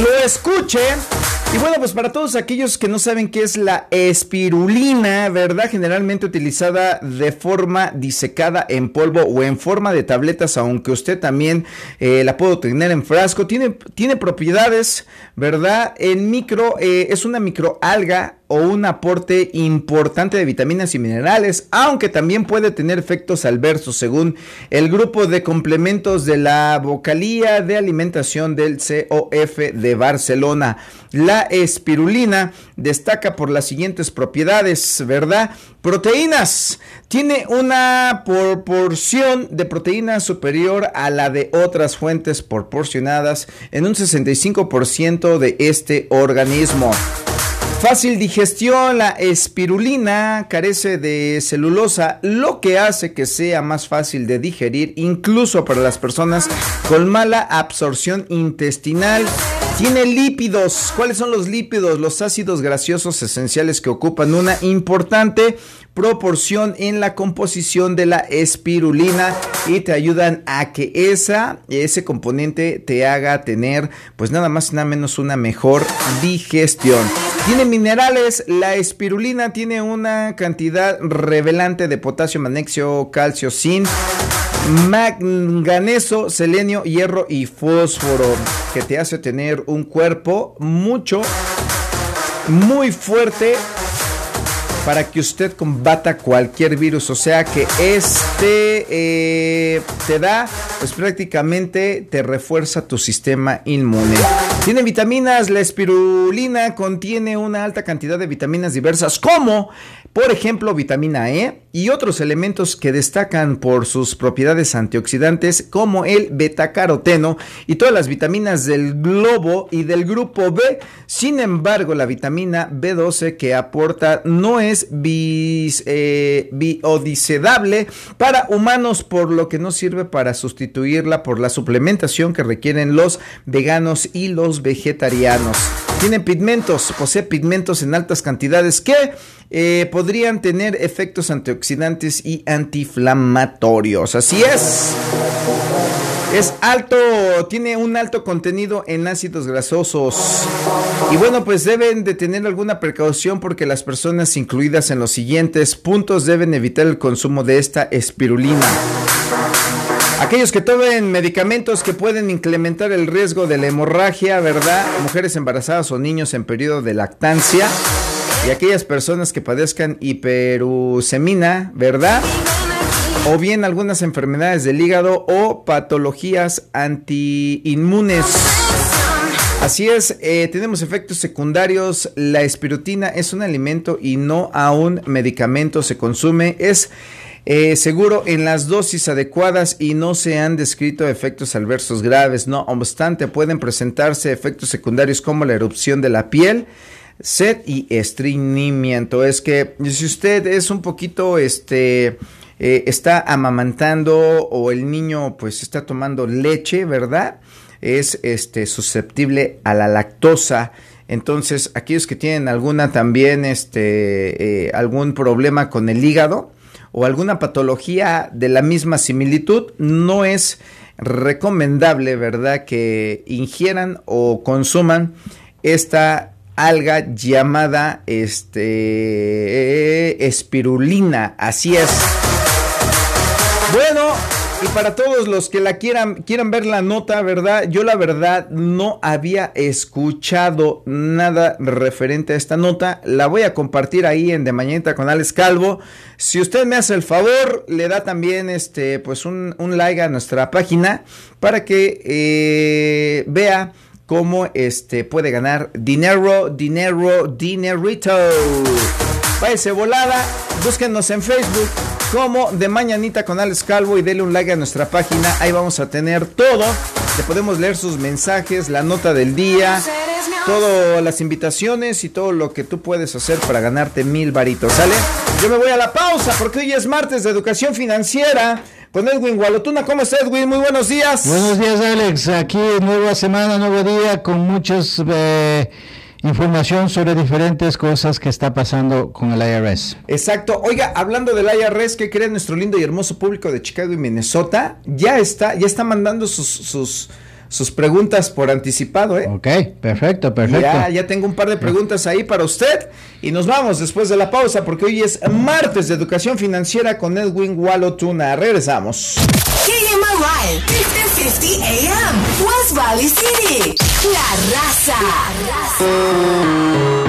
lo escuche. Y bueno, pues para todos aquellos que no saben qué es la espirulina, ¿verdad? Generalmente utilizada de forma disecada en polvo o en forma de tabletas, aunque usted también eh, la puede tener en frasco. Tiene, tiene propiedades, ¿verdad? En micro, eh, es una microalga o un aporte importante de vitaminas y minerales, aunque también puede tener efectos adversos según el grupo de complementos de la vocalía de alimentación del COF de Barcelona. La espirulina destaca por las siguientes propiedades, ¿verdad? Proteínas. Tiene una proporción de proteínas superior a la de otras fuentes proporcionadas en un 65% de este organismo. Fácil digestión, la espirulina carece de celulosa, lo que hace que sea más fácil de digerir incluso para las personas con mala absorción intestinal. Tiene lípidos. ¿Cuáles son los lípidos? Los ácidos grasosos esenciales que ocupan una importante proporción en la composición de la espirulina y te ayudan a que esa, ese componente te haga tener pues nada más y nada menos una mejor digestión. Tiene minerales, la espirulina tiene una cantidad revelante de potasio, magnesio, calcio, zinc, manganeso, selenio, hierro y fósforo que te hace tener un cuerpo mucho, muy fuerte para que usted combata cualquier virus. O sea que este eh, te da, pues prácticamente te refuerza tu sistema inmune. Tiene vitaminas, la espirulina contiene una alta cantidad de vitaminas diversas como por ejemplo vitamina E y otros elementos que destacan por sus propiedades antioxidantes como el betacaroteno y todas las vitaminas del globo y del grupo B. Sin embargo, la vitamina B12 que aporta no es bis, eh, para humanos, por lo que no sirve para sustituirla por la suplementación que requieren los veganos y los vegetarianos. Tiene pigmentos, posee pigmentos en altas cantidades que eh, podrían tener efectos antioxidantes y antiinflamatorios. Así es. Es alto, tiene un alto contenido en ácidos grasosos. Y bueno, pues deben de tener alguna precaución porque las personas incluidas en los siguientes puntos deben evitar el consumo de esta espirulina. Aquellos que tomen medicamentos que pueden incrementar el riesgo de la hemorragia, ¿verdad? Mujeres embarazadas o niños en periodo de lactancia y aquellas personas que padezcan hiperucemina, ¿verdad? O bien algunas enfermedades del hígado o patologías antiinmunes. Así es, eh, tenemos efectos secundarios. La espirutina es un alimento y no a un medicamento. Se consume, es eh, seguro en las dosis adecuadas y no se han descrito efectos adversos graves. No obstante, pueden presentarse efectos secundarios como la erupción de la piel sed y estreñimiento. Es que si usted es un poquito, este, eh, está amamantando o el niño pues está tomando leche, ¿verdad? Es este, susceptible a la lactosa. Entonces, aquellos que tienen alguna también, este, eh, algún problema con el hígado o alguna patología de la misma similitud, no es recomendable, ¿verdad? Que ingieran o consuman esta alga llamada este espirulina, así es. Y para todos los que la quieran quieran ver la nota, ¿verdad? Yo la verdad no había escuchado nada referente a esta nota. La voy a compartir ahí en De Mañanita con Alex Calvo. Si usted me hace el favor, le da también este pues un, like a nuestra página para que eh, vea cómo este puede ganar dinero, dinero, dinerito. Váyase volada, búsquenos en Facebook como de mañanita con Alex Calvo y dele un like a nuestra página. Ahí vamos a tener todo. Le podemos leer sus mensajes, la nota del día, todas las invitaciones y todo lo que tú puedes hacer para ganarte mil varitos. ¿Sale? Yo me voy a la pausa porque hoy es martes de educación financiera con Edwin Gualotuna. ¿Cómo está Edwin? Muy buenos días. Buenos días Alex. Aquí nueva semana, nuevo día con muchas... Eh, información sobre diferentes cosas que está pasando con el IRS. Exacto. Oiga, hablando del IRS, ¿qué cree nuestro lindo y hermoso público de Chicago y Minnesota? Ya está, ya está mandando sus, sus sus preguntas por anticipado, ¿eh? Ok, perfecto, perfecto. Ya, ya tengo un par de preguntas ahí para usted y nos vamos después de la pausa porque hoy es martes de educación financiera con Edwin Wallo Tuna. Regresamos. KMRI 1550 AM West Valley City. La raza. La raza.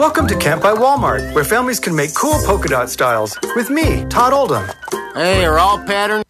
Welcome to Camp by Walmart, where families can make cool polka dot styles with me, Todd Oldham. Hey, are all patterns